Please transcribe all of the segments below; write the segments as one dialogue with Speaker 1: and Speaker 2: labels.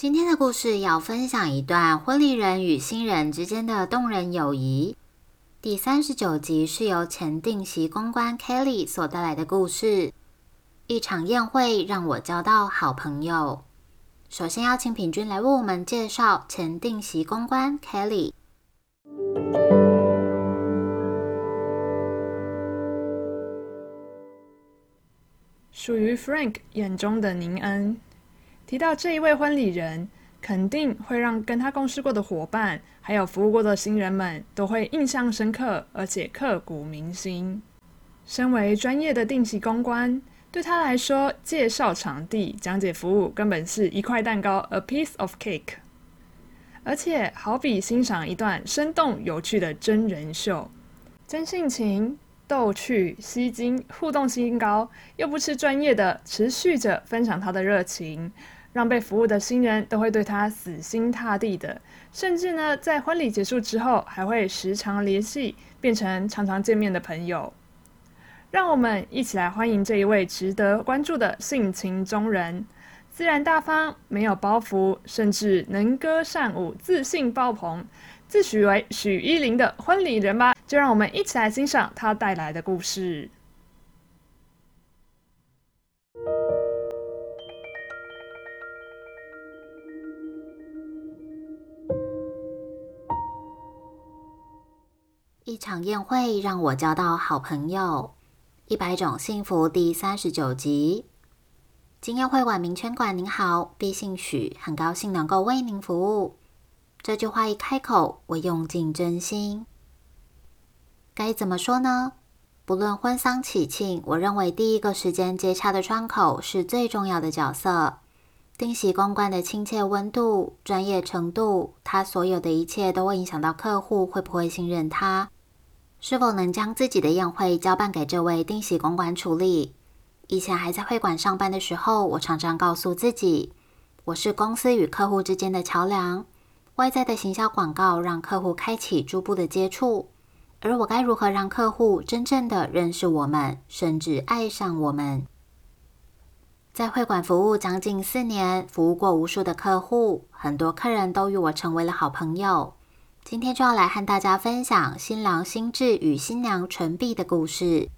Speaker 1: 今天的故事要分享一段婚礼人与新人之间的动人友谊。第三十九集是由前定席公关 Kelly 所带来的故事。一场宴会让我交到好朋友。首先邀请品君来为我们介绍前定席公关 Kelly。
Speaker 2: 属于 Frank 眼中的宁恩。提到这一位婚礼人，肯定会让跟他共事过的伙伴，还有服务过的新人们都会印象深刻，而且刻骨铭心。身为专业的定席公关，对他来说，介绍场地、讲解服务，根本是一块蛋糕 （a piece of cake）。而且，好比欣赏一段生动有趣的真人秀，真性情、逗趣、吸睛、互动性高，又不失专业的，持续着分享他的热情。让被服务的新人都会对他死心塌地的，甚至呢，在婚礼结束之后还会时常联系，变成常常见面的朋友。让我们一起来欢迎这一位值得关注的性情中人，自然大方，没有包袱，甚至能歌善舞，自信爆棚，自诩为许依林的婚礼人吧。就让我们一起来欣赏他带来的故事。
Speaker 1: 场宴会让我交到好朋友。一百种幸福第三十九集。金宴会馆名圈馆，您好，毕姓许，很高兴能够为您服务。这句话一开口，我用尽真心。该怎么说呢？不论婚丧喜庆，我认为第一个时间接洽的窗口是最重要的角色。定席公关的亲切温度、专业程度，他所有的一切都会影响到客户会不会信任他。是否能将自己的宴会交办给这位定席公馆处理？以前还在会馆上班的时候，我常常告诉自己，我是公司与客户之间的桥梁。外在的行销广告让客户开启逐步的接触，而我该如何让客户真正的认识我们，甚至爱上我们？在会馆服务将近四年，服务过无数的客户，很多客人都与我成为了好朋友。今天就要来和大家分享新郎新智与新娘纯碧的故事。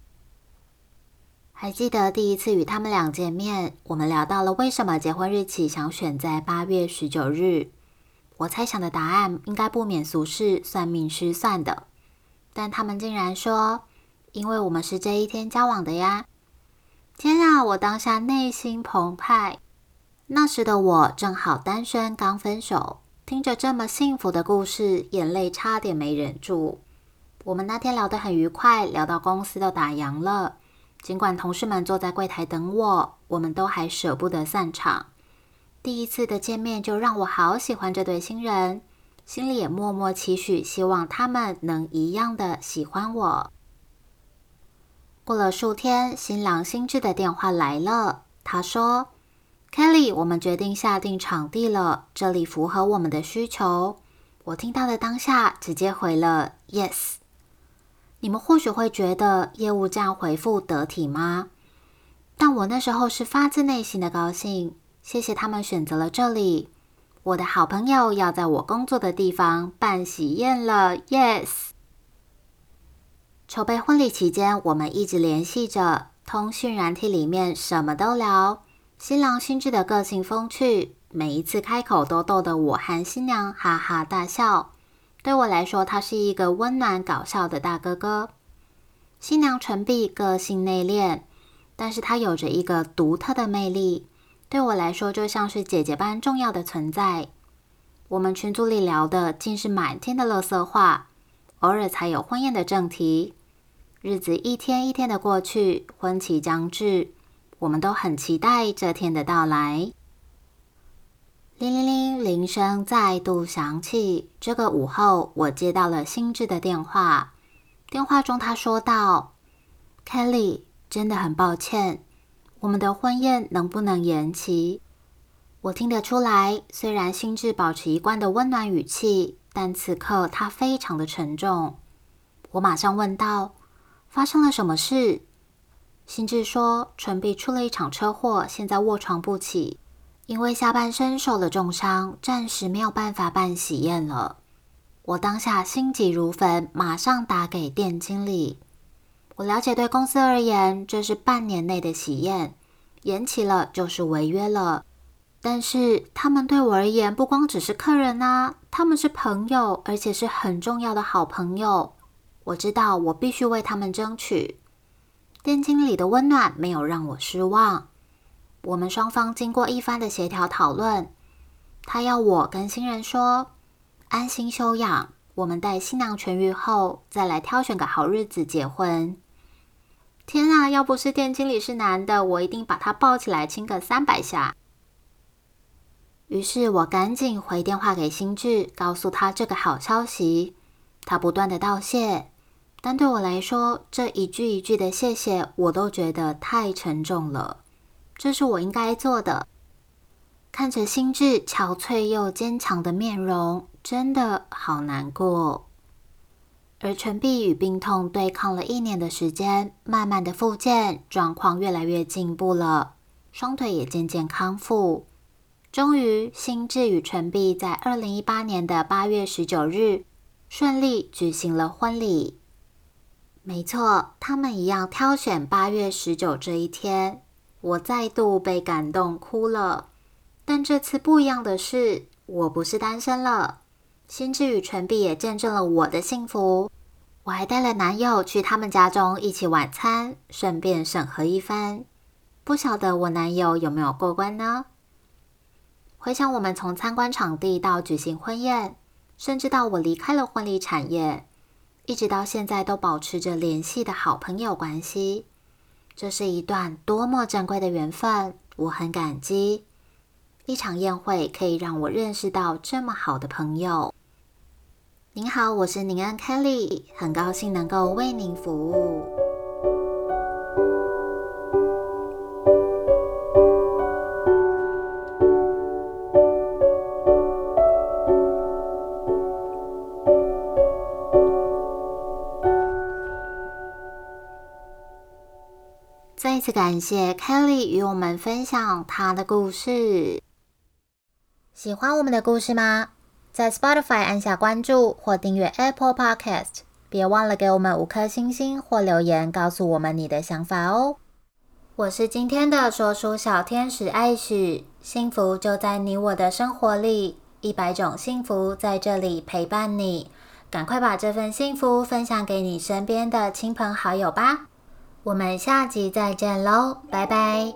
Speaker 1: 还记得第一次与他们俩见面，我们聊到了为什么结婚日期想选在八月十九日。我猜想的答案应该不免俗是算命师算的，但他们竟然说，因为我们是这一天交往的呀！天啊，我当下内心澎湃。那时的我正好单身，刚分手。听着这么幸福的故事，眼泪差点没忍住。我们那天聊得很愉快，聊到公司都打烊了。尽管同事们坐在柜台等我，我们都还舍不得散场。第一次的见面就让我好喜欢这对新人，心里也默默期许，希望他们能一样的喜欢我。过了数天，新郎新智的电话来了，他说。Kelly，我们决定下定场地了，这里符合我们的需求。我听到的当下，直接回了 Yes。你们或许会觉得业务这样回复得体吗？但我那时候是发自内心的高兴，谢谢他们选择了这里。我的好朋友要在我工作的地方办喜宴了，Yes。筹备婚礼期间，我们一直联系着，通讯软体里面什么都聊。新郎新智的个性风趣，每一次开口都逗得我和新娘哈哈大笑。对我来说，他是一个温暖搞笑的大哥哥。新娘陈碧个性内敛，但是她有着一个独特的魅力，对我来说就像是姐姐般重要的存在。我们群组里聊的竟是满天的乐色话，偶尔才有婚宴的正题。日子一天一天的过去，婚期将至。我们都很期待这天的到来。铃铃铃，铃声再度响起。这个午后，我接到了心智的电话。电话中，他说道：“Kelly，真的很抱歉，我们的婚宴能不能延期？”我听得出来，虽然心智保持一贯的温暖语气，但此刻他非常的沉重。我马上问道：“发生了什么事？”心智说：“纯碧出了一场车祸，现在卧床不起，因为下半身受了重伤，暂时没有办法办喜宴了。”我当下心急如焚，马上打给店经理。我了解，对公司而言，这是半年内的喜宴，延期了就是违约了。但是他们对我而言不光只是客人啊，他们是朋友，而且是很重要的好朋友。我知道我必须为他们争取。店经理的温暖没有让我失望。我们双方经过一番的协调讨论，他要我跟新人说安心休养，我们待新娘痊愈后再来挑选个好日子结婚。天啊，要不是店经理是男的，我一定把他抱起来亲个三百下。于是我赶紧回电话给新智，告诉他这个好消息。他不断的道谢，但对我来说，这一句一句的谢谢，我都觉得太沉重了。这是我应该做的。看着心智憔悴又坚强的面容，真的好难过。而陈碧与病痛对抗了一年的时间，慢慢的复健，状况越来越进步了，双腿也渐渐康复。终于，心智与陈碧在二零一八年的八月十九日顺利举行了婚礼。没错，他们一样挑选八月十九这一天。我再度被感动哭了。但这次不一样的是，我不是单身了。心智与唇碧也见证了我的幸福。我还带了男友去他们家中一起晚餐，顺便审核一番。不晓得我男友有没有过关呢？回想我们从参观场地到举行婚宴，甚至到我离开了婚礼产业，一直到现在都保持着联系的好朋友关系，这是一段多么珍贵的缘分，我很感激。一场宴会可以让我认识到这么好的朋友。您好，我是宁安 Kelly，很高兴能够为您服务。再次感谢 Kelly 与我们分享她的故事。喜欢我们的故事吗？在 Spotify 按下关注或订阅 Apple Podcast，别忘了给我们五颗星星或留言，告诉我们你的想法哦。我是今天的说书小天使艾许，幸福就在你我的生活里，一百种幸福在这里陪伴你。赶快把这份幸福分享给你身边的亲朋好友吧。我们下集再见喽，拜拜。